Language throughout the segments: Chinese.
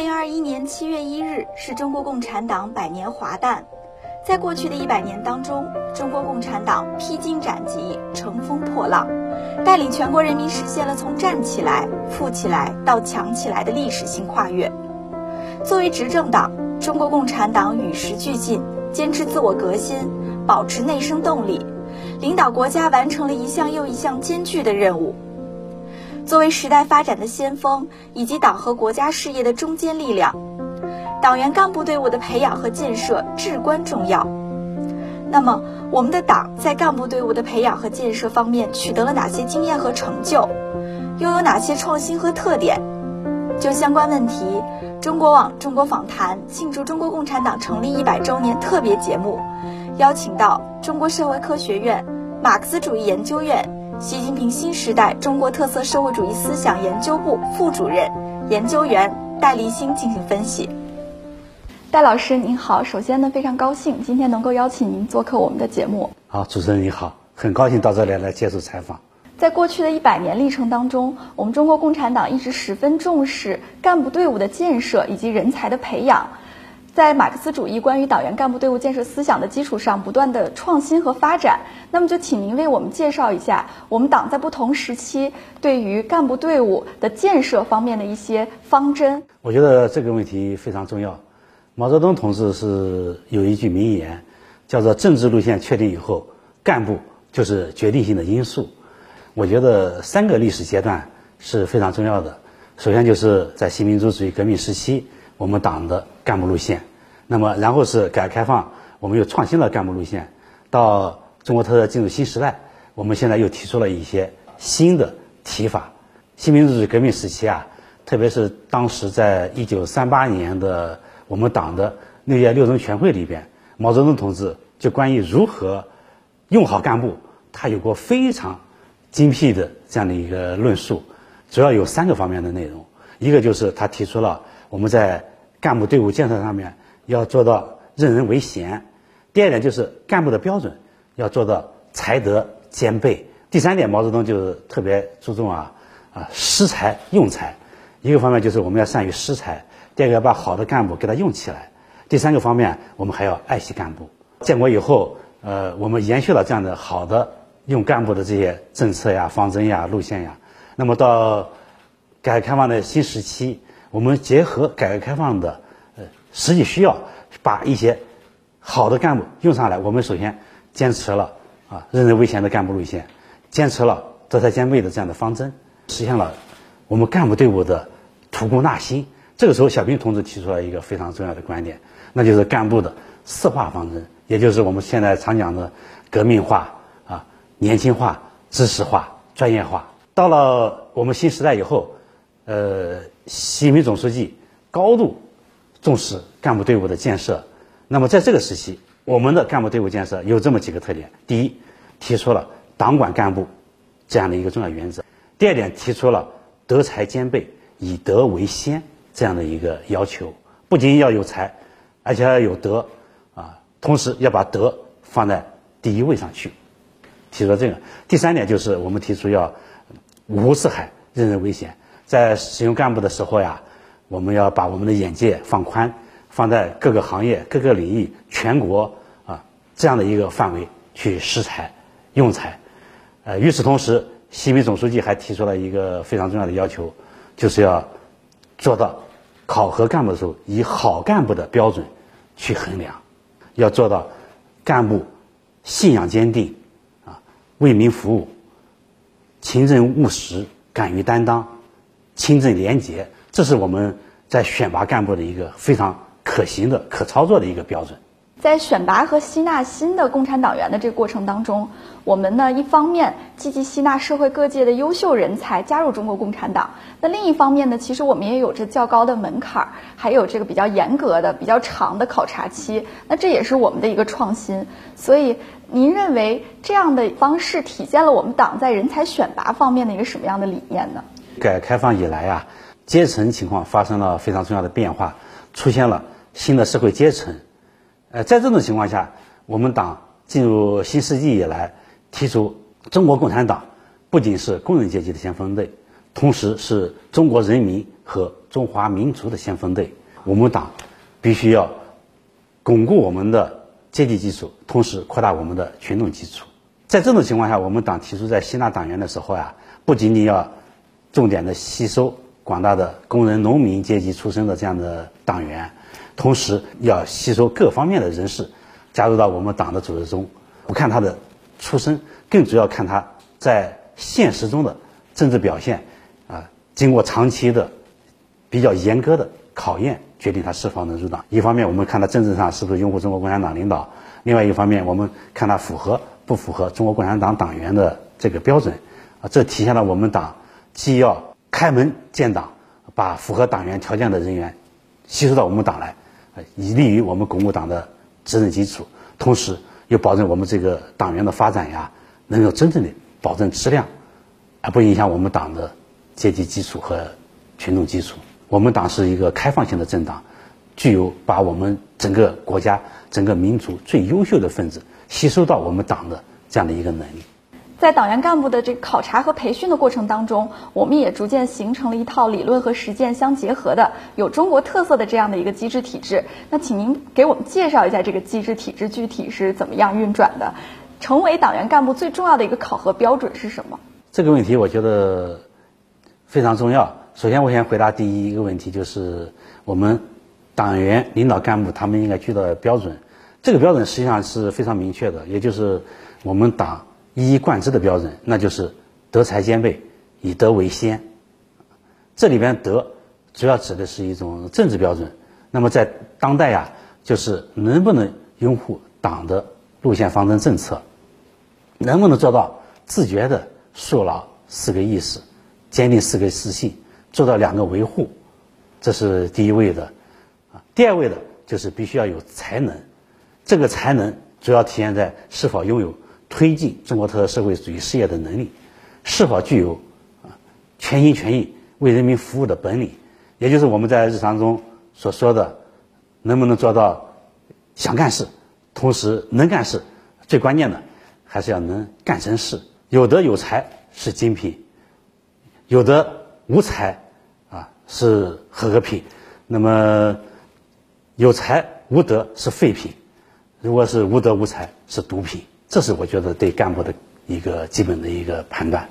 零二一年七月一日是中国共产党百年华诞。在过去的一百年当中，中国共产党披荆斩棘、乘风破浪，带领全国人民实现了从站起来、富起来到强起来的历史性跨越。作为执政党，中国共产党与时俱进，坚持自我革新，保持内生动力，领导国家完成了一项又一项艰巨的任务。作为时代发展的先锋，以及党和国家事业的中坚力量。党员干部队伍的培养和建设至关重要。那么，我们的党在干部队伍的培养和建设方面取得了哪些经验和成就？又有哪些创新和特点？就相关问题，中国网、中国访谈庆祝中国共产党成立一百周年特别节目，邀请到中国社会科学院马克思主义研究院习近平新时代中国特色社会主义思想研究部副主任研究员戴立新进行分析。戴老师您好，首先呢非常高兴今天能够邀请您做客我们的节目。好，主持人你好，很高兴到这里来接受采访。在过去的一百年历程当中，我们中国共产党一直十分重视干部队伍的建设以及人才的培养，在马克思主义关于党员干部队伍建设思想的基础上，不断的创新和发展。那么就请您为我们介绍一下我们党在不同时期对于干部队伍的建设方面的一些方针。我觉得这个问题非常重要。毛泽东同志是有一句名言，叫做“政治路线确定以后，干部就是决定性的因素”。我觉得三个历史阶段是非常重要的。首先就是在新民主主义革命时期，我们党的干部路线；那么然后是改革开放，我们又创新了干部路线；到中国特色进入新时代，我们现在又提出了一些新的提法。新民主主义革命时期啊，特别是当时在一九三八年的。我们党的六届六中全会里边，毛泽东同志就关于如何用好干部，他有过非常精辟的这样的一个论述，主要有三个方面的内容。一个就是他提出了我们在干部队伍建设上面要做到任人唯贤；第二点就是干部的标准要做到才德兼备；第三点，毛泽东就是特别注重啊啊识才用才。一个方面就是我们要善于识才。第二个要把好的干部给他用起来，第三个方面我们还要爱惜干部。建国以后，呃，我们延续了这样的好的用干部的这些政策呀、方针呀、路线呀。那么到改革开放的新时期，我们结合改革开放的实际需要，把一些好的干部用上来。我们首先坚持了啊任人唯贤的干部路线，坚持了德才兼备的这样的方针，实现了我们干部队伍的吐故纳新。这个时候，小平同志提出了一个非常重要的观点，那就是干部的四化方针，也就是我们现在常讲的革命化啊、年轻化、知识化、专业化。到了我们新时代以后，呃，习近平总书记高度重视干部队伍的建设。那么在这个时期，我们的干部队伍建设有这么几个特点：第一，提出了党管干部这样的一个重要原则；第二点，提出了德才兼备，以德为先。这样的一个要求，不仅要有才，而且要有德，啊，同时要把德放在第一位上去。提出了这个，第三点就是我们提出要五湖四海，任人唯贤。在使用干部的时候呀，我们要把我们的眼界放宽，放在各个行业、各个领域、全国啊这样的一个范围去识才、用才。呃，与此同时，习近平总书记还提出了一个非常重要的要求，就是要。做到考核干部的时候，以好干部的标准去衡量；要做到干部信仰坚定，啊，为民服务，勤政务实，敢于担当，清正廉洁。这是我们在选拔干部的一个非常可行的、可操作的一个标准。在选拔和吸纳新的共产党员的这个过程当中，我们呢一方面积极吸纳社会各界的优秀人才加入中国共产党，那另一方面呢，其实我们也有着较高的门槛，还有这个比较严格的、比较长的考察期。那这也是我们的一个创新。所以，您认为这样的方式体现了我们党在人才选拔方面的一个什么样的理念呢？改革开放以来啊，阶层情况发生了非常重要的变化，出现了新的社会阶层。呃，在这种情况下，我们党进入新世纪以来，提出中国共产党不仅是工人阶级的先锋队，同时是中国人民和中华民族的先锋队。我们党必须要巩固我们的阶级基础，同时扩大我们的群众基础。在这种情况下，我们党提出在吸纳党员的时候呀，不仅仅要重点的吸收广大的工人、农民阶级出身的这样的党员，同时要吸收各方面的人士加入到我们党的组织中。不看他的出身，更主要看他在现实中的政治表现。啊，经过长期的比较严格的考验，决定他是否能入党。一方面，我们看他政治上是不是拥护中国共产党领导；另外一方面，我们看他符合。不符合中国共产党党员的这个标准，啊，这体现了我们党既要开门建党，把符合党员条件的人员吸收到我们党来，呃以利于我们巩固党的执政基础，同时又保证我们这个党员的发展呀，能够真正的保证质量，而不影响我们党的阶级基础和群众基础。我们党是一个开放性的政党，具有把我们整个国家、整个民族最优秀的分子。吸收到我们党的这样的一个能力，在党员干部的这个考察和培训的过程当中，我们也逐渐形成了一套理论和实践相结合的有中国特色的这样的一个机制体制。那请您给我们介绍一下这个机制体制具体是怎么样运转的？成为党员干部最重要的一个考核标准是什么？这个问题我觉得非常重要。首先，我先回答第一个问题，就是我们党员领导干部他们应该具的标准。这个标准实际上是非常明确的，也就是我们党一以贯之的标准，那就是德才兼备，以德为先。这里边德主要指的是一种政治标准。那么在当代呀，就是能不能拥护党的路线方针政策，能不能做到自觉的树牢四个意识，坚定四个自信，做到两个维护，这是第一位的。啊，第二位的就是必须要有才能。这个才能主要体现在是否拥有推进中国特色社会主义事业的能力，是否具有啊全心全意为人民服务的本领，也就是我们在日常中所说的，能不能做到想干事，同时能干事，最关键的还是要能干成事。有德有才是精品，有德无才啊是合格品，那么有才无德是废品。如果是无德无才是毒品，这是我觉得对干部的一个基本的一个判断。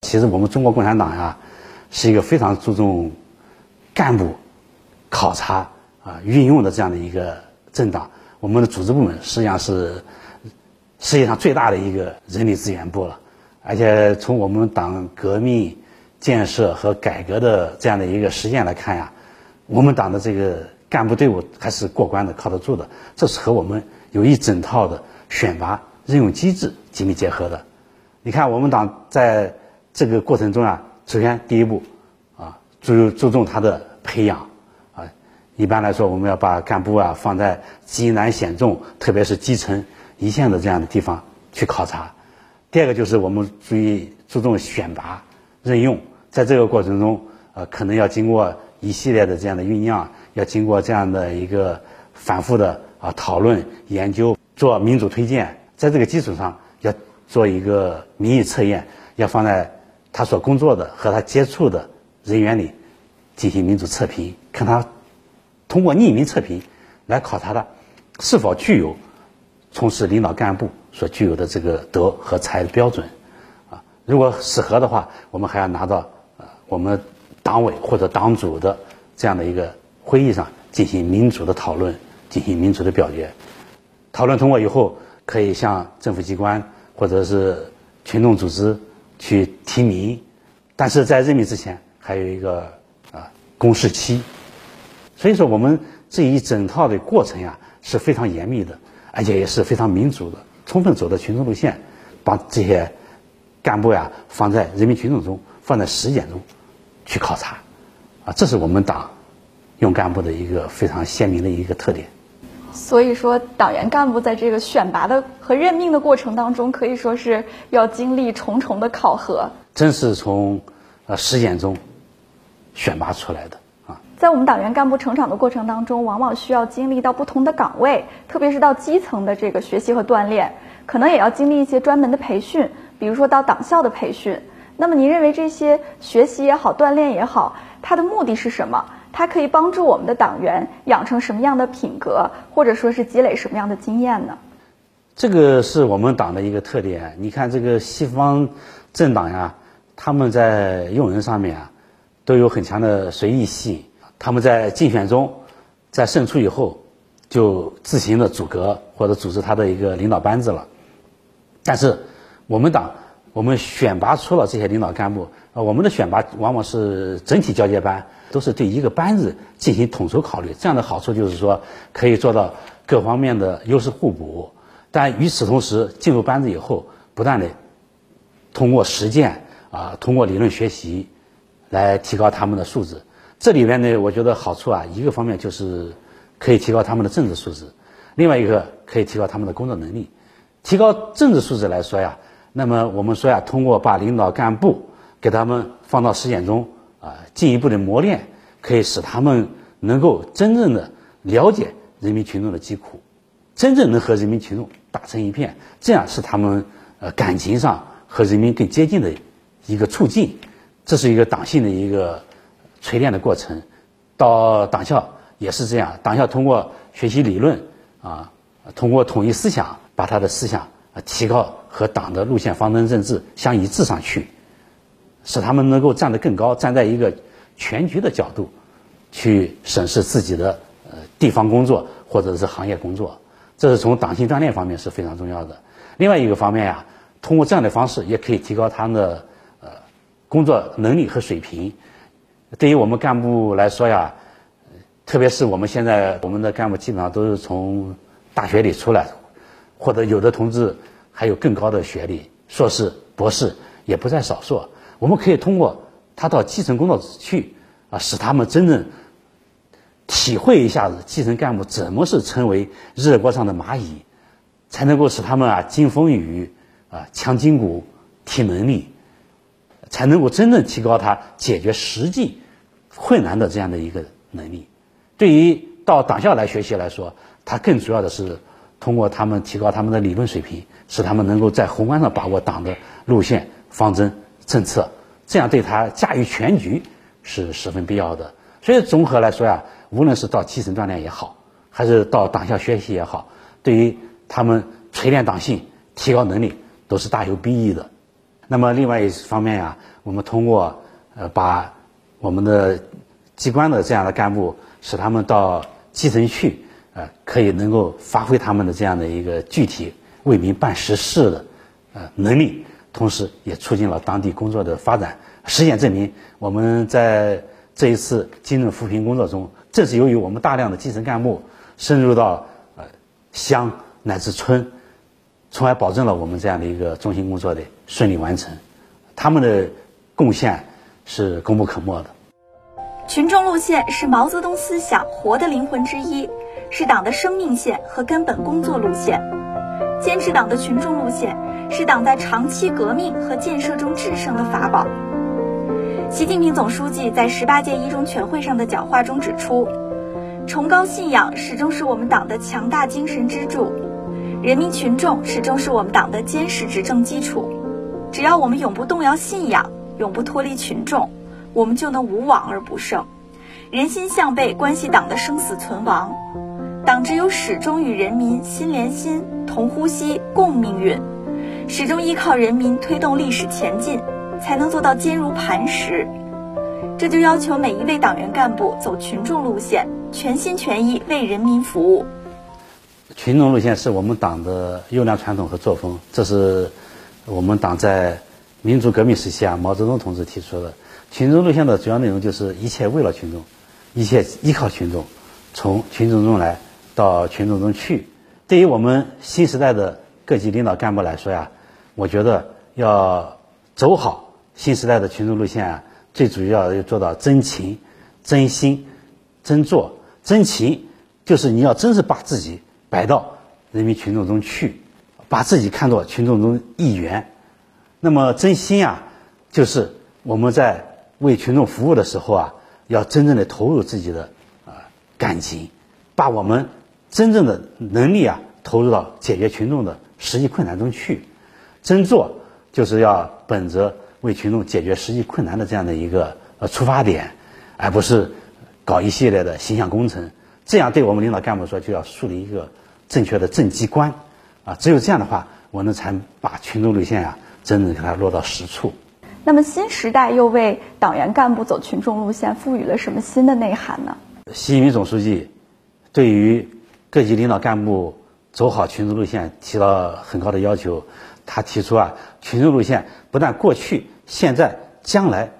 其实我们中国共产党呀，是一个非常注重干部考察啊运用的这样的一个政党。我们的组织部门实际上是世界上最大的一个人力资源部了，而且从我们党革命建设和改革的这样的一个实践来看呀，我们党的这个。干部队伍还是过关的，靠得住的。这是和我们有一整套的选拔任用机制紧密结合的。你看，我们党在这个过程中啊，首先第一步啊，注注重他的培养啊。一般来说，我们要把干部啊放在极难险重，特别是基层一线的这样的地方去考察。第二个就是我们注意注重选拔任用，在这个过程中，呃，可能要经过一系列的这样的酝酿。要经过这样的一个反复的啊讨论研究，做民主推荐，在这个基础上要做一个民意测验，要放在他所工作的和他接触的人员里进行民主测评，看他通过匿名测评来考察他是否具有从事领导干部所具有的这个德和才的标准啊。如果适合的话，我们还要拿到呃我们党委或者党组的这样的一个。会议上进行民主的讨论，进行民主的表决，讨论通过以后，可以向政府机关或者是群众组织去提名，但是在任命之前还有一个啊公示期，所以说我们这一整套的过程呀是非常严密的，而且也是非常民主的，充分走的群众路线，把这些干部呀放在人民群众中，放在实践中去考察，啊，这是我们党。用干部的一个非常鲜明的一个特点，所以说党员干部在这个选拔的和任命的过程当中，可以说是要经历重重的考核。真是从呃实践中选拔出来的啊！在我们党员干部成长的过程当中，往往需要经历到不同的岗位，特别是到基层的这个学习和锻炼，可能也要经历一些专门的培训，比如说到党校的培训。那么您认为这些学习也好，锻炼也好？它的目的是什么？它可以帮助我们的党员养成什么样的品格，或者说是积累什么样的经验呢？这个是我们党的一个特点。你看，这个西方政党呀，他们在用人上面啊，都有很强的随意性。他们在竞选中，在胜出以后，就自行的组阁或者组织他的一个领导班子了。但是，我们党，我们选拔出了这些领导干部，呃，我们的选拔往往是整体交接班，都是对一个班子进行统筹考虑。这样的好处就是说，可以做到各方面的优势互补。但与此同时，进入班子以后，不断的通过实践啊，通过理论学习，来提高他们的素质。这里面呢，我觉得好处啊，一个方面就是可以提高他们的政治素质，另外一个可以提高他们的工作能力。提高政治素质来说呀，那么我们说呀，通过把领导干部给他们放到实践中啊，进一步的磨练，可以使他们能够真正的了解人民群众的疾苦。真正能和人民群众打成一片，这样是他们呃感情上和人民更接近的一个促进。这是一个党性的一个锤炼的过程。到党校也是这样，党校通过学习理论啊，通过统一思想，把他的思想啊提高和党的路线、方针、政治相一致上去，使他们能够站得更高，站在一个全局的角度去审视自己的呃地方工作或者是行业工作。这是从党性锻炼方面是非常重要的。另外一个方面呀，通过这样的方式也可以提高他们的呃工作能力和水平。对于我们干部来说呀，特别是我们现在我们的干部基本上都是从大学里出来，或者有的同志还有更高的学历，硕士、博士也不在少数。我们可以通过他到基层工作去啊，使他们真正。体会一下子基层干部怎么是成为热锅上的蚂蚁，才能够使他们啊经风雨啊强筋骨体能力，才能够真正提高他解决实际困难的这样的一个能力。对于到党校来学习来说，他更主要的是通过他们提高他们的理论水平，使他们能够在宏观上把握党的路线、方针、政策，这样对他驾驭全局是十分必要的。所以综合来说呀。无论是到基层锻炼也好，还是到党校学习也好，对于他们锤炼党性、提高能力都是大有裨益的。那么另外一方面呀，我们通过呃把我们的机关的这样的干部，使他们到基层去，呃，可以能够发挥他们的这样的一个具体为民办实事的呃能力，同时也促进了当地工作的发展。实践证明，我们在这一次精准扶贫工作中。正是由于我们大量的基层干部深入到呃乡乃至村，从而保证了我们这样的一个中心工作的顺利完成，他们的贡献是功不可没的。群众路线是毛泽东思想活的灵魂之一，是党的生命线和根本工作路线。坚持党的群众路线，是党在长期革命和建设中制胜的法宝。习近平总书记在十八届一中全会上的讲话中指出，崇高信仰始终是我们党的强大精神支柱，人民群众始终是我们党的坚实执政基础。只要我们永不动摇信仰，永不脱离群众，我们就能无往而不胜。人心向背，关系党的生死存亡。党只有始终与人民心连心、同呼吸、共命运，始终依靠人民推动历史前进。才能做到坚如磐石，这就要求每一位党员干部走群众路线，全心全意为人民服务。群众路线是我们党的优良传统和作风，这是我们党在民主革命时期啊，毛泽东同志提出的。群众路线的主要内容就是一切为了群众，一切依靠群众，从群众中来到群众中去。对于我们新时代的各级领导干部来说呀，我觉得要走好。新时代的群众路线啊，最主要要做到真情、真心、真做。真情就是你要真是把自己摆到人民群众中去，把自己看作群众中一员。那么真心啊，就是我们在为群众服务的时候啊，要真正的投入自己的啊感情，把我们真正的能力啊投入到解决群众的实际困难中去。真做就是要本着。为群众解决实际困难的这样的一个呃出发点，而不是搞一系列的形象工程。这样对我们领导干部说，就要树立一个正确的政绩观啊！只有这样的话，我们才把群众路线啊真正给它落到实处。那么新时代又为党员干部走群众路线赋予了什么新的内涵呢？习近平总书记对于各级领导干部走好群众路线提了很高的要求。他提出啊，群众路线不但过去、现在、将来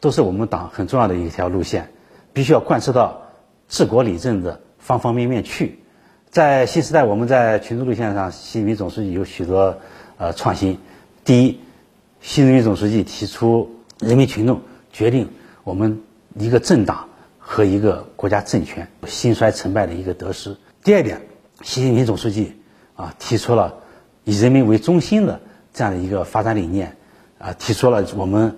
都是我们党很重要的一条路线，必须要贯彻到治国理政的方方面面去。在新时代，我们在群众路线上，习近平总书记有许多呃创新。第一，习近平总书记提出人民群众决定我们一个政党和一个国家政权兴衰成败的一个得失。第二点，习近平总书记啊提出了。以人民为中心的这样的一个发展理念，啊，提出了我们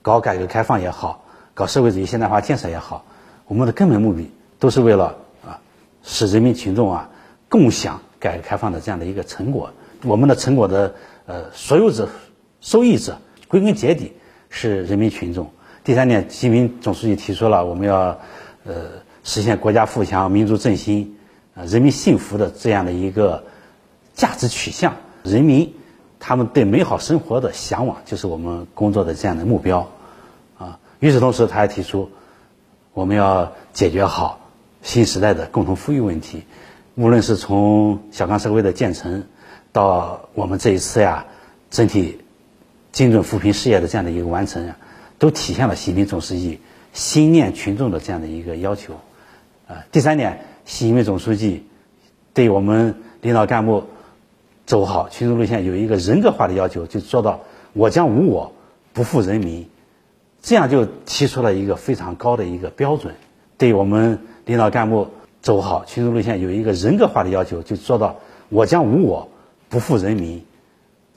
搞改革开放也好，搞社会主义现代化建设也好，我们的根本目的都是为了啊，使人民群众啊共享改革开放的这样的一个成果。我们的成果的呃所有者、受益者，归根结底是人民群众。第三点，习近平总书记提出了我们要呃实现国家富强、民族振兴、啊人民幸福的这样的一个。价值取向，人民他们对美好生活的向往，就是我们工作的这样的目标，啊。与此同时，他还提出，我们要解决好新时代的共同富裕问题。无论是从小康社会的建成，到我们这一次呀，整体精准扶贫事业的这样的一个完成呀，都体现了习近平总书记心念群众的这样的一个要求。啊，第三点，习近平总书记对我们领导干部。走好群众路线有一个人格化的要求，就做到我将无我，不负人民，这样就提出了一个非常高的一个标准。对我们领导干部走好群众路线有一个人格化的要求，就做到我将无我，不负人民，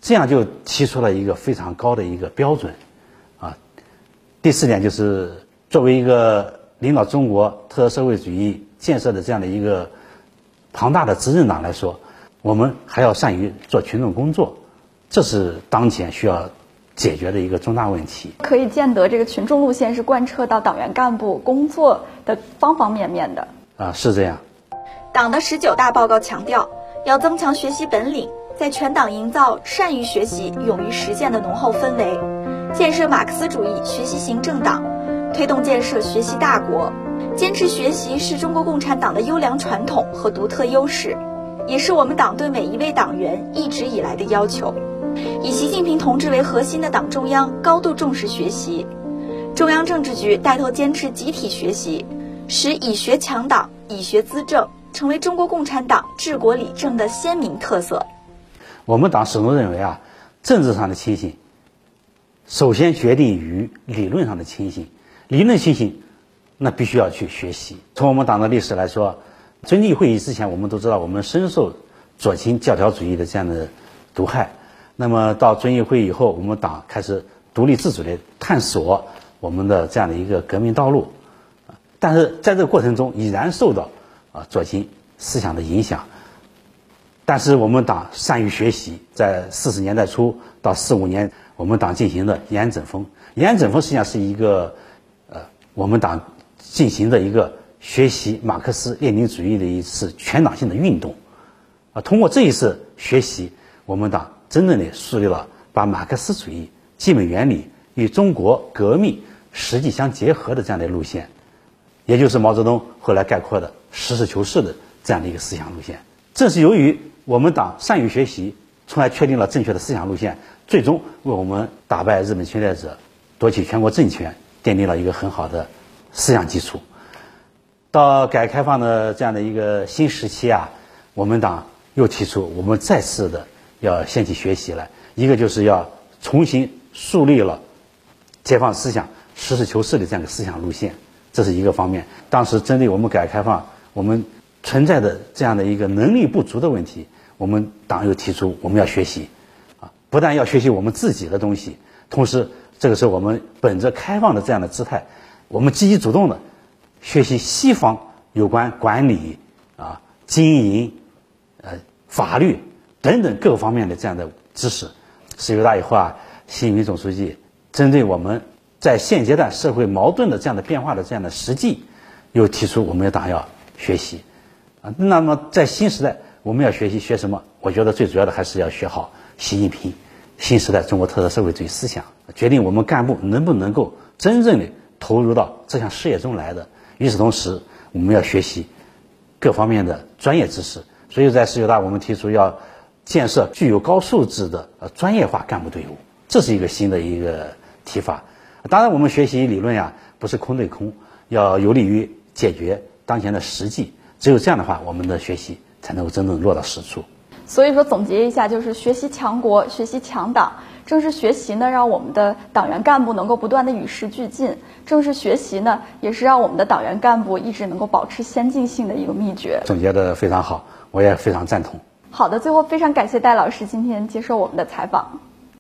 这样就提出了一个非常高的一个标准。啊，第四点就是作为一个领导中国特色社会主义建设的这样的一个庞大的执政党来说。我们还要善于做群众工作，这是当前需要解决的一个重大问题。可以见得，这个群众路线是贯彻到党员干部工作的方方面面的。啊，是这样。党的十九大报告强调，要增强学习本领，在全党营造善于学习、勇于实践的浓厚氛围，建设马克思主义学习型政党，推动建设学习大国。坚持学习是中国共产党的优良传统和独特优势。也是我们党对每一位党员一直以来的要求。以习近平同志为核心的党中央高度重视学习，中央政治局带头坚持集体学习，使以学强党、以学资政成为中国共产党治国理政的鲜明特色。我们党始终认为啊，政治上的清醒，首先决定于理论上的清醒。理论清醒，那必须要去学习。从我们党的历史来说。遵义会议之前，我们都知道我们深受左倾教条主义的这样的毒害。那么到遵义会议以后，我们党开始独立自主的探索我们的这样的一个革命道路。但是在这个过程中，已然受到啊左倾思想的影响。但是我们党善于学习，在四十年代初到四五年，我们党进行的延安整风。延安整风实际上是一个呃我们党进行的一个。学习马克思列宁主义的一次全党性的运动，啊，通过这一次学习，我们党真正的树立了把马克思主义基本原理与中国革命实际相结合的这样的路线，也就是毛泽东后来概括的实事求是的这样的一个思想路线。正是由于我们党善于学习，从而确定了正确的思想路线，最终为我们打败日本侵略者、夺取全国政权奠定了一个很好的思想基础。到改革开放的这样的一个新时期啊，我们党又提出，我们再次的要掀起学习来，一个就是要重新树立了解放思想、实事求是的这样的思想路线，这是一个方面。当时针对我们改革开放我们存在的这样的一个能力不足的问题，我们党又提出我们要学习，啊，不但要学习我们自己的东西，同时这个时候我们本着开放的这样的姿态，我们积极主动的。学习西方有关管理啊、经营、呃、法律等等各方面的这样的知识。十九大以后啊，习近平总书记针对我们在现阶段社会矛盾的这样的变化的这样的实际，又提出我们党要学习啊。那么在新时代，我们要学习学什么？我觉得最主要的还是要学好习近平新时代中国特色社会主义思想，决定我们干部能不能够真正的投入到这项事业中来的。与此同时，我们要学习各方面的专业知识。所以在十九大，我们提出要建设具有高素质的呃专业化干部队伍，这是一个新的一个提法。当然，我们学习理论呀，不是空对空，要有利于解决当前的实际。只有这样的话，我们的学习才能够真正落到实处。所以说，总结一下，就是学习强国，学习强党。正是学习呢，让我们的党员干部能够不断的与时俱进；正是学习呢，也是让我们的党员干部一直能够保持先进性的一个秘诀。总结的非常好，我也非常赞同。好的，最后非常感谢戴老师今天接受我们的采访。